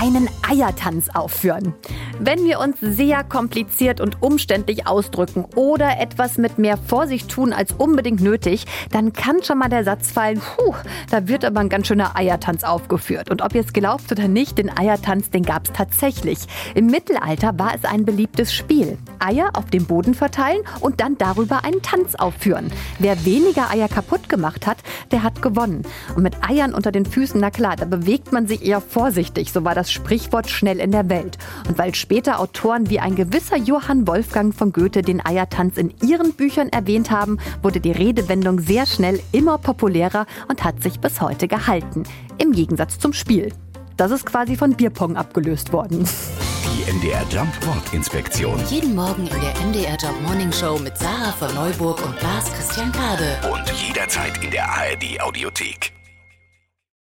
Einen Eiertanz aufführen. Wenn wir uns sehr kompliziert und umständlich ausdrücken oder etwas mit mehr Vorsicht tun als unbedingt nötig, dann kann schon mal der Satz fallen, puh, da wird aber ein ganz schöner Eiertanz aufgeführt. Und ob ihr es glaubt oder nicht, den Eiertanz, den gab es tatsächlich. Im Mittelalter war es ein beliebtes Spiel. Eier auf dem Boden verteilen und dann darüber einen Tanz aufführen. Wer weniger Eier kaputt gemacht hat, der hat gewonnen. Und mit Eiern unter den Füßen, na klar, da bewegt man sich eher vorsichtig. So war das Sprichwort schnell in der Welt. Und weil später Autoren wie ein gewisser Johann Wolfgang von Goethe den Eiertanz in ihren Büchern erwähnt haben, wurde die Redewendung sehr schnell immer populärer und hat sich bis heute gehalten. Im Gegensatz zum Spiel. Das ist quasi von Bierpong abgelöst worden. Die MDR Jump Wortinspektion. Jeden Morgen in der MDR Job Morning Show mit Sarah von Neuburg und Lars Christian Kade. Und jederzeit in der ARD Audiothek.